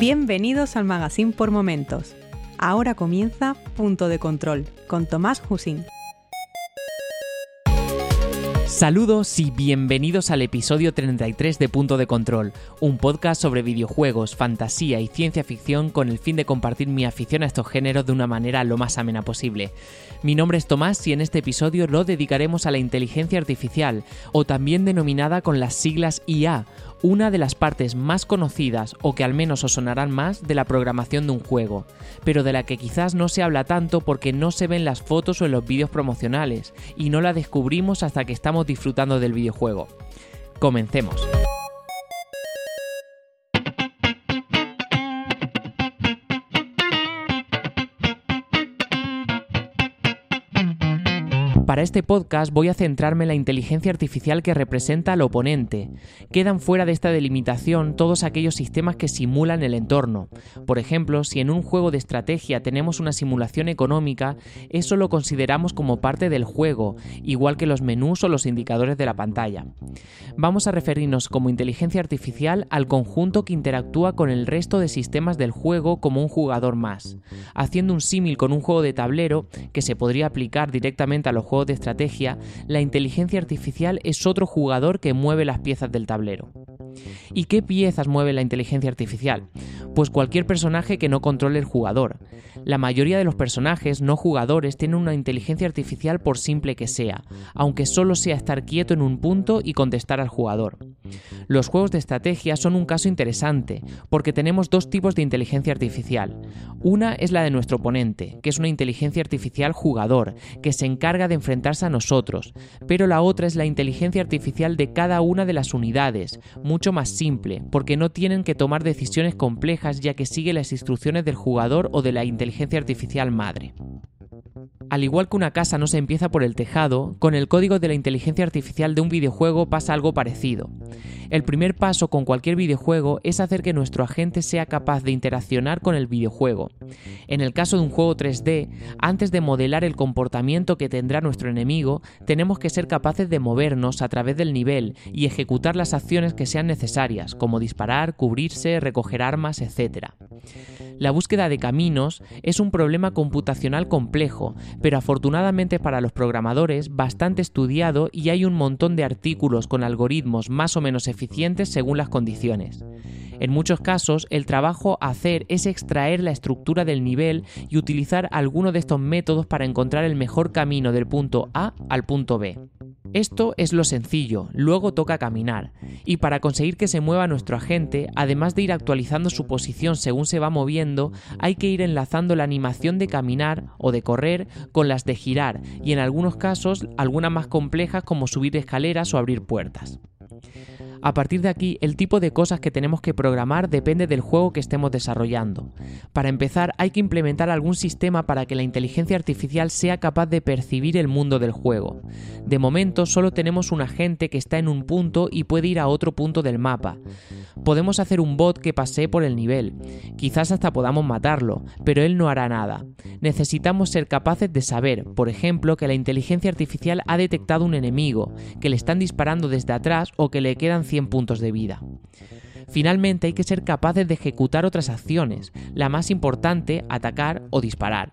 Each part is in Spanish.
Bienvenidos al Magazine por Momentos. Ahora comienza Punto de Control con Tomás Husín. Saludos y bienvenidos al episodio 33 de Punto de Control, un podcast sobre videojuegos, fantasía y ciencia ficción con el fin de compartir mi afición a estos géneros de una manera lo más amena posible. Mi nombre es Tomás y en este episodio lo dedicaremos a la inteligencia artificial, o también denominada con las siglas IA, una de las partes más conocidas o que al menos os sonarán más de la programación de un juego, pero de la que quizás no se habla tanto porque no se ven las fotos o en los vídeos promocionales y no la descubrimos hasta que estamos disfrutando del videojuego. Comencemos. Para este podcast voy a centrarme en la inteligencia artificial que representa al oponente. Quedan fuera de esta delimitación todos aquellos sistemas que simulan el entorno. Por ejemplo, si en un juego de estrategia tenemos una simulación económica, eso lo consideramos como parte del juego, igual que los menús o los indicadores de la pantalla. Vamos a referirnos como inteligencia artificial al conjunto que interactúa con el resto de sistemas del juego como un jugador más, haciendo un símil con un juego de tablero que se podría aplicar directamente a los juegos de estrategia, la inteligencia artificial es otro jugador que mueve las piezas del tablero. ¿Y qué piezas mueve la inteligencia artificial? Pues cualquier personaje que no controle el jugador. La mayoría de los personajes no jugadores tienen una inteligencia artificial por simple que sea, aunque solo sea estar quieto en un punto y contestar al jugador. Los juegos de estrategia son un caso interesante, porque tenemos dos tipos de inteligencia artificial. Una es la de nuestro oponente, que es una inteligencia artificial jugador, que se encarga de enfrentarse a nosotros, pero la otra es la inteligencia artificial de cada una de las unidades, mucho más simple, porque no tienen que tomar decisiones complejas ya que sigue las instrucciones del jugador o de la inteligencia artificial madre. Al igual que una casa no se empieza por el tejado, con el código de la inteligencia artificial de un videojuego pasa algo parecido. El primer paso con cualquier videojuego es hacer que nuestro agente sea capaz de interaccionar con el videojuego. En el caso de un juego 3D, antes de modelar el comportamiento que tendrá nuestro enemigo, tenemos que ser capaces de movernos a través del nivel y ejecutar las acciones que sean necesarias, como disparar, cubrirse, recoger armas, etc. La búsqueda de caminos es un problema computacional complejo, pero afortunadamente para los programadores bastante estudiado y hay un montón de artículos con algoritmos más o menos eficientes según las condiciones. En muchos casos, el trabajo a hacer es extraer la estructura del nivel y utilizar alguno de estos métodos para encontrar el mejor camino del punto A al punto B. Esto es lo sencillo, luego toca caminar, y para conseguir que se mueva nuestro agente, además de ir actualizando su posición según se va moviendo, hay que ir enlazando la animación de caminar o de correr con las de girar, y en algunos casos algunas más complejas como subir escaleras o abrir puertas. A partir de aquí, el tipo de cosas que tenemos que programar depende del juego que estemos desarrollando. Para empezar, hay que implementar algún sistema para que la inteligencia artificial sea capaz de percibir el mundo del juego. De momento, solo tenemos un agente que está en un punto y puede ir a otro punto del mapa. Podemos hacer un bot que pase por el nivel. Quizás hasta podamos matarlo, pero él no hará nada. Necesitamos ser capaces de saber, por ejemplo, que la inteligencia artificial ha detectado un enemigo, que le están disparando desde atrás o que le quedan 100 puntos de vida. Finalmente hay que ser capaces de ejecutar otras acciones, la más importante, atacar o disparar.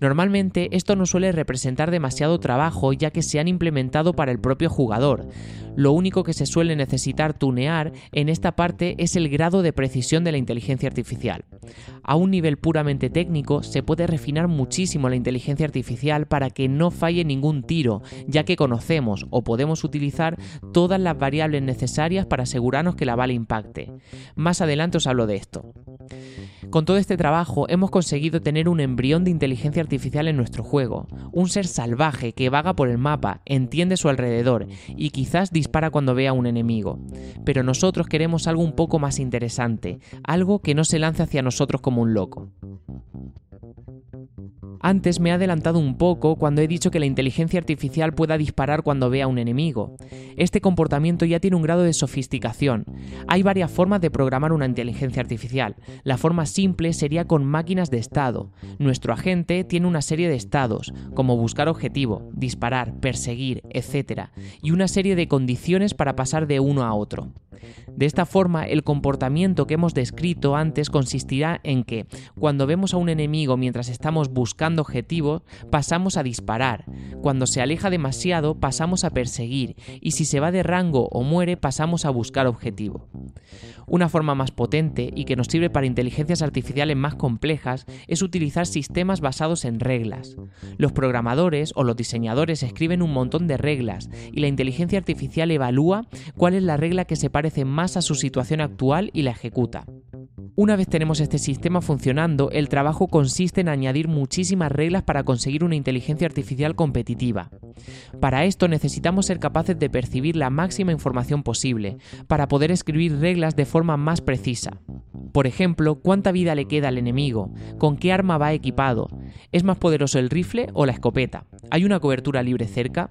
Normalmente esto no suele representar demasiado trabajo ya que se han implementado para el propio jugador. Lo único que se suele necesitar tunear en esta parte es el grado de precisión de la inteligencia artificial. A un nivel puramente técnico se puede refinar muchísimo la inteligencia artificial para que no falle ningún tiro, ya que conocemos o podemos utilizar todas las variables necesarias para asegurarnos que la bala impacte. Más adelante os hablo de esto. Con todo este trabajo hemos conseguido tener un embrión de inteligencia artificial en nuestro juego, un ser salvaje que vaga por el mapa, entiende su alrededor y quizás dispara cuando vea a un enemigo. Pero nosotros queremos algo un poco más interesante, algo que no se lance hacia nosotros como un loco. Antes me he adelantado un poco cuando he dicho que la inteligencia artificial pueda disparar cuando vea a un enemigo. Este comportamiento ya tiene un grado de sofisticación. Hay varias formas de programar una inteligencia artificial. La forma simple sería con máquinas de estado. Nuestro agente tiene una serie de estados, como buscar objetivo, disparar, perseguir, etc. y una serie de condiciones para pasar de uno a otro. De esta forma, el comportamiento que hemos descrito antes consistirá en que, cuando vemos a un enemigo mientras estamos buscando objetivos, pasamos a disparar. Cuando se aleja demasiado, pasamos a perseguir. Y si se va de rango o muere, pasamos a buscar objetivo. Una forma más potente y que nos sirve para inteligencias artificiales más complejas es utilizar sistemas basados en reglas. Los programadores o los diseñadores escriben un montón de reglas y la inteligencia artificial evalúa cuál es la regla que se parece más a su situación actual y la ejecuta. Una vez tenemos este sistema funcionando, el trabajo consiste en añadir muchísimas reglas para conseguir una inteligencia artificial competitiva. Para esto necesitamos ser capaces de percibir la máxima información posible, para poder escribir reglas de forma más precisa. Por ejemplo, cuánta vida le queda al enemigo, con qué arma va equipado, es más poderoso el rifle o la escopeta, hay una cobertura libre cerca.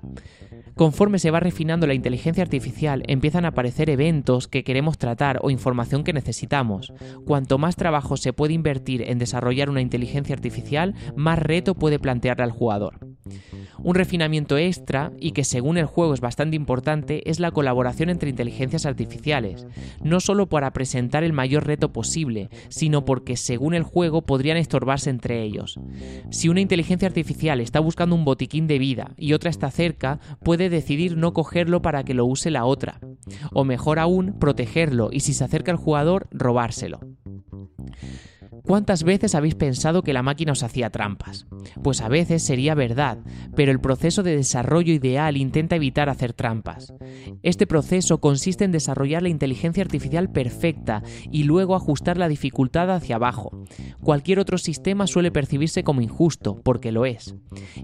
Conforme se va refinando la inteligencia artificial, empiezan a aparecer eventos que queremos tratar o información que necesitamos. Cuanto más trabajo se puede invertir en desarrollar una inteligencia artificial, más reto puede plantearle al jugador. Un refinamiento extra, y que según el juego es bastante importante, es la colaboración entre inteligencias artificiales, no solo para presentar el mayor reto posible, sino porque según el juego podrían estorbarse entre ellos. Si una inteligencia artificial está buscando un botiquín de vida y otra está cerca, puede decidir no cogerlo para que lo use la otra, o mejor aún, protegerlo y si se acerca al jugador, robárselo. ¿Cuántas veces habéis pensado que la máquina os hacía trampas? Pues a veces sería verdad, pero el proceso de desarrollo ideal intenta evitar hacer trampas. Este proceso consiste en desarrollar la inteligencia artificial perfecta y luego ajustar la dificultad hacia abajo. Cualquier otro sistema suele percibirse como injusto, porque lo es.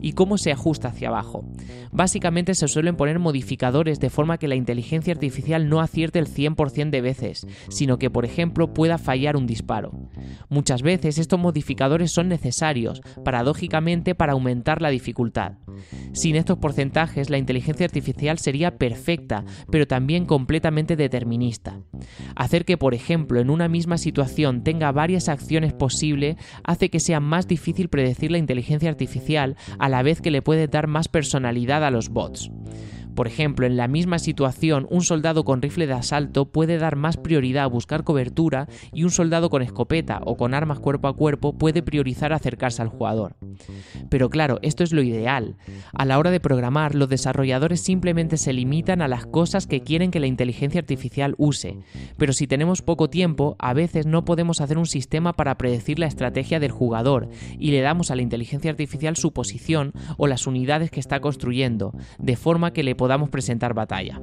¿Y cómo se ajusta hacia abajo? Básicamente se suelen poner modificadores de forma que la inteligencia artificial no acierte el 100% de veces, sino que por ejemplo pueda fallar un disparo. Veces estos modificadores son necesarios, paradójicamente, para aumentar la dificultad. Sin estos porcentajes, la inteligencia artificial sería perfecta, pero también completamente determinista. Hacer que, por ejemplo, en una misma situación tenga varias acciones posibles hace que sea más difícil predecir la inteligencia artificial a la vez que le puede dar más personalidad a los bots. Por ejemplo, en la misma situación, un soldado con rifle de asalto puede dar más prioridad a buscar cobertura y un soldado con escopeta o con armas cuerpo a cuerpo puede priorizar acercarse al jugador. Pero claro, esto es lo ideal. A la hora de programar, los desarrolladores simplemente se limitan a las cosas que quieren que la inteligencia artificial use. Pero si tenemos poco tiempo, a veces no podemos hacer un sistema para predecir la estrategia del jugador y le damos a la inteligencia artificial su posición o las unidades que está construyendo, de forma que le podamos podamos presentar batalla.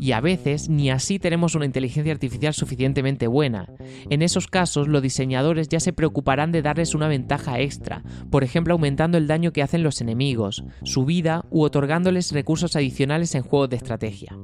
Y a veces ni así tenemos una inteligencia artificial suficientemente buena. En esos casos los diseñadores ya se preocuparán de darles una ventaja extra, por ejemplo aumentando el daño que hacen los enemigos, su vida u otorgándoles recursos adicionales en juegos de estrategia.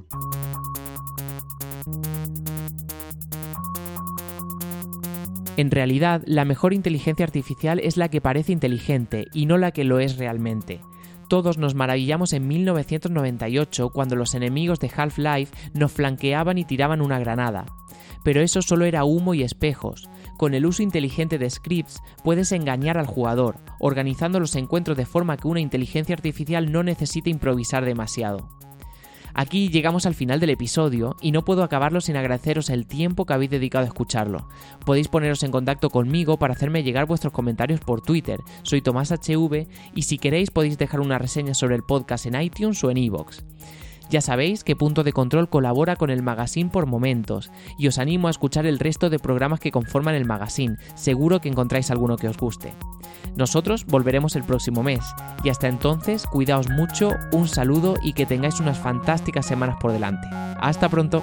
En realidad, la mejor inteligencia artificial es la que parece inteligente y no la que lo es realmente. Todos nos maravillamos en 1998 cuando los enemigos de Half-Life nos flanqueaban y tiraban una granada. Pero eso solo era humo y espejos. Con el uso inteligente de scripts puedes engañar al jugador, organizando los encuentros de forma que una inteligencia artificial no necesite improvisar demasiado. Aquí llegamos al final del episodio y no puedo acabarlo sin agradeceros el tiempo que habéis dedicado a escucharlo. Podéis poneros en contacto conmigo para hacerme llegar vuestros comentarios por Twitter. Soy Tomás HV y si queréis podéis dejar una reseña sobre el podcast en iTunes o en iVoox. Ya sabéis que Punto de Control colabora con el magazine por momentos y os animo a escuchar el resto de programas que conforman el magazine, seguro que encontráis alguno que os guste. Nosotros volveremos el próximo mes y hasta entonces cuidaos mucho, un saludo y que tengáis unas fantásticas semanas por delante. Hasta pronto.